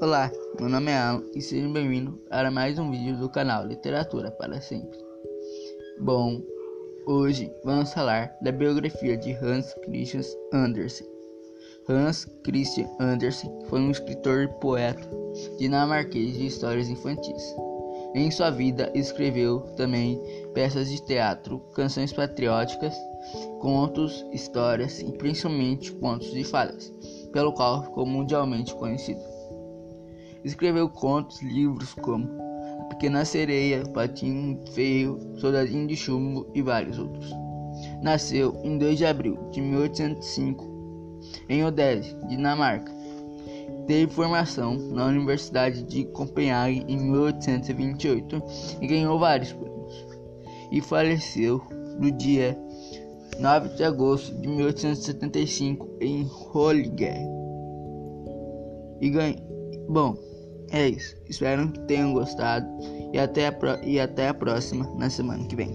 Olá, meu nome é Alan e seja bem-vindo para mais um vídeo do canal Literatura para Sempre. Bom, hoje vamos falar da biografia de Hans Christian Andersen. Hans Christian Andersen foi um escritor e poeta dinamarquês de histórias infantis. Em sua vida, escreveu também peças de teatro, canções patrióticas, contos, histórias e principalmente contos de fadas, pelo qual ficou mundialmente conhecido. Escreveu contos, livros como A Pequena Sereia, Patinho Feio, Soldadinho de Chumbo e vários outros. Nasceu em 2 de abril de 1805 em Odense, Dinamarca. Teve formação na Universidade de Copenhague em 1828 e ganhou vários prêmios. E faleceu no dia 9 de agosto de 1875 em Holliger. E ganhou. Bom, é isso. Espero que tenham gostado e até a, pro... e até a próxima na semana que vem.